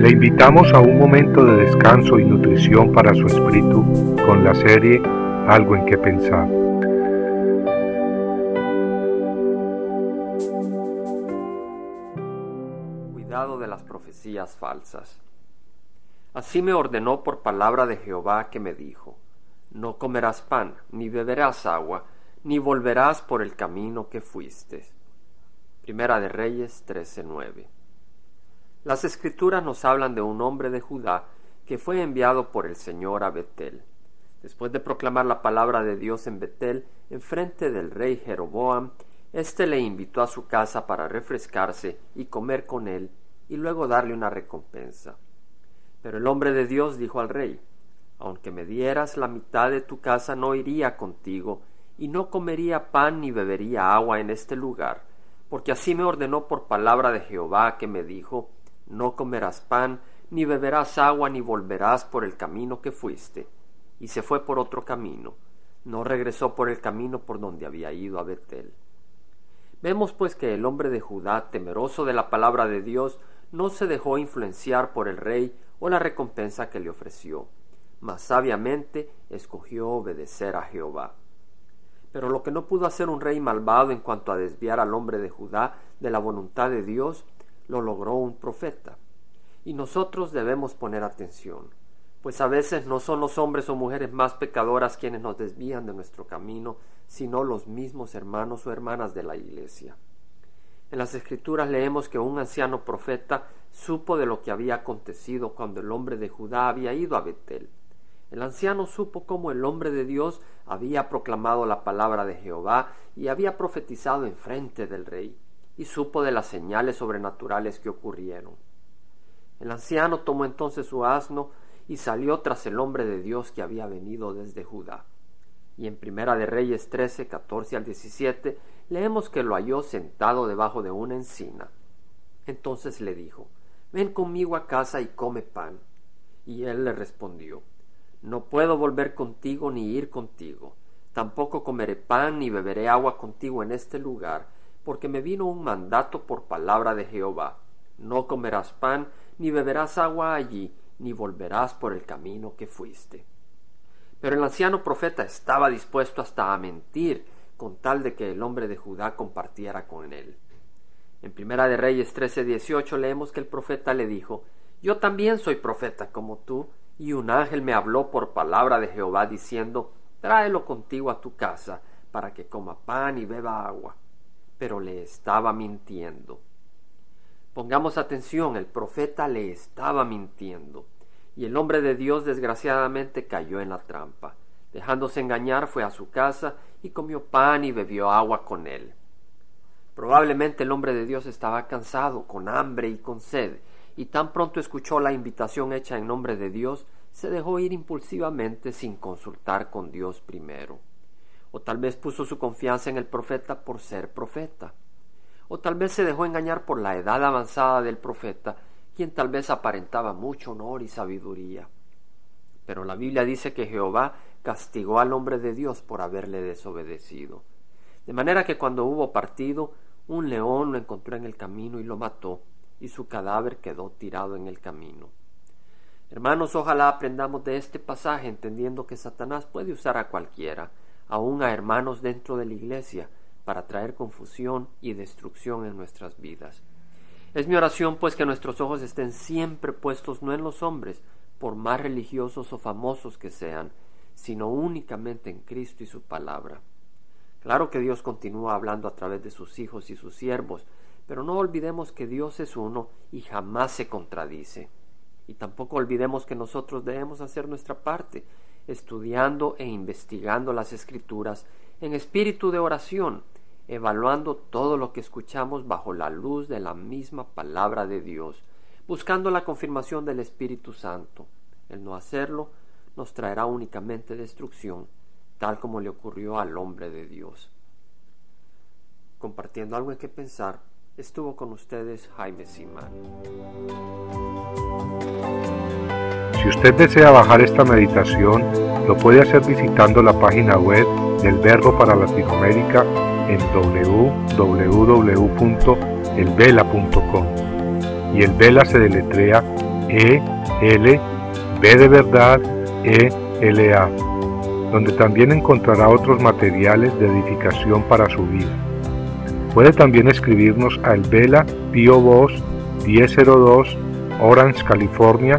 Le invitamos a un momento de descanso y nutrición para su espíritu con la serie Algo en que pensar. Cuidado de las profecías falsas. Así me ordenó por palabra de Jehová que me dijo, No comerás pan, ni beberás agua, ni volverás por el camino que fuiste. Primera de Reyes 13:9 las escrituras nos hablan de un hombre de Judá que fue enviado por el Señor a Betel. Después de proclamar la palabra de Dios en Betel, en frente del rey Jeroboam, éste le invitó a su casa para refrescarse y comer con él, y luego darle una recompensa. Pero el hombre de Dios dijo al rey, Aunque me dieras la mitad de tu casa, no iría contigo, y no comería pan ni bebería agua en este lugar, porque así me ordenó por palabra de Jehová que me dijo, no comerás pan, ni beberás agua, ni volverás por el camino que fuiste. Y se fue por otro camino, no regresó por el camino por donde había ido a Betel. Vemos pues que el hombre de Judá, temeroso de la palabra de Dios, no se dejó influenciar por el rey o la recompensa que le ofreció, mas sabiamente escogió obedecer a Jehová. Pero lo que no pudo hacer un rey malvado en cuanto a desviar al hombre de Judá de la voluntad de Dios, lo logró un profeta. Y nosotros debemos poner atención, pues a veces no son los hombres o mujeres más pecadoras quienes nos desvían de nuestro camino, sino los mismos hermanos o hermanas de la iglesia. En las escrituras leemos que un anciano profeta supo de lo que había acontecido cuando el hombre de Judá había ido a Betel. El anciano supo cómo el hombre de Dios había proclamado la palabra de Jehová y había profetizado en frente del rey y supo de las señales sobrenaturales que ocurrieron. El anciano tomó entonces su asno y salió tras el hombre de Dios que había venido desde Judá. Y en Primera de Reyes 13, 14 al 17, leemos que lo halló sentado debajo de una encina. Entonces le dijo, Ven conmigo a casa y come pan. Y él le respondió, No puedo volver contigo ni ir contigo. Tampoco comeré pan ni beberé agua contigo en este lugar, porque me vino un mandato por palabra de Jehová. No comerás pan, ni beberás agua allí, ni volverás por el camino que fuiste. Pero el anciano profeta estaba dispuesto hasta a mentir, con tal de que el hombre de Judá compartiera con él. En Primera de Reyes 13:18 leemos que el profeta le dijo, Yo también soy profeta como tú, y un ángel me habló por palabra de Jehová diciendo, Tráelo contigo a tu casa, para que coma pan y beba agua pero le estaba mintiendo. Pongamos atención, el profeta le estaba mintiendo, y el hombre de Dios desgraciadamente cayó en la trampa. Dejándose engañar fue a su casa y comió pan y bebió agua con él. Probablemente el hombre de Dios estaba cansado, con hambre y con sed, y tan pronto escuchó la invitación hecha en nombre de Dios, se dejó ir impulsivamente sin consultar con Dios primero. O tal vez puso su confianza en el profeta por ser profeta. O tal vez se dejó engañar por la edad avanzada del profeta, quien tal vez aparentaba mucho honor y sabiduría. Pero la Biblia dice que Jehová castigó al hombre de Dios por haberle desobedecido. De manera que cuando hubo partido, un león lo encontró en el camino y lo mató, y su cadáver quedó tirado en el camino. Hermanos, ojalá aprendamos de este pasaje entendiendo que Satanás puede usar a cualquiera, aún a hermanos dentro de la iglesia, para traer confusión y destrucción en nuestras vidas. Es mi oración pues que nuestros ojos estén siempre puestos no en los hombres, por más religiosos o famosos que sean, sino únicamente en Cristo y su palabra. Claro que Dios continúa hablando a través de sus hijos y sus siervos, pero no olvidemos que Dios es uno y jamás se contradice. Y tampoco olvidemos que nosotros debemos hacer nuestra parte, estudiando e investigando las escrituras en espíritu de oración, evaluando todo lo que escuchamos bajo la luz de la misma palabra de Dios, buscando la confirmación del Espíritu Santo. El no hacerlo nos traerá únicamente destrucción, tal como le ocurrió al hombre de Dios. Compartiendo algo en que pensar, estuvo con ustedes Jaime Simán. Si usted desea bajar esta meditación, lo puede hacer visitando la página web del Verbo para Latinoamérica en www.elvela.com. Y el Vela se deletrea E L B de verdad E L A, donde también encontrará otros materiales de edificación para su vida. Puede también escribirnos al Vela Pio Box 1002 Orange, California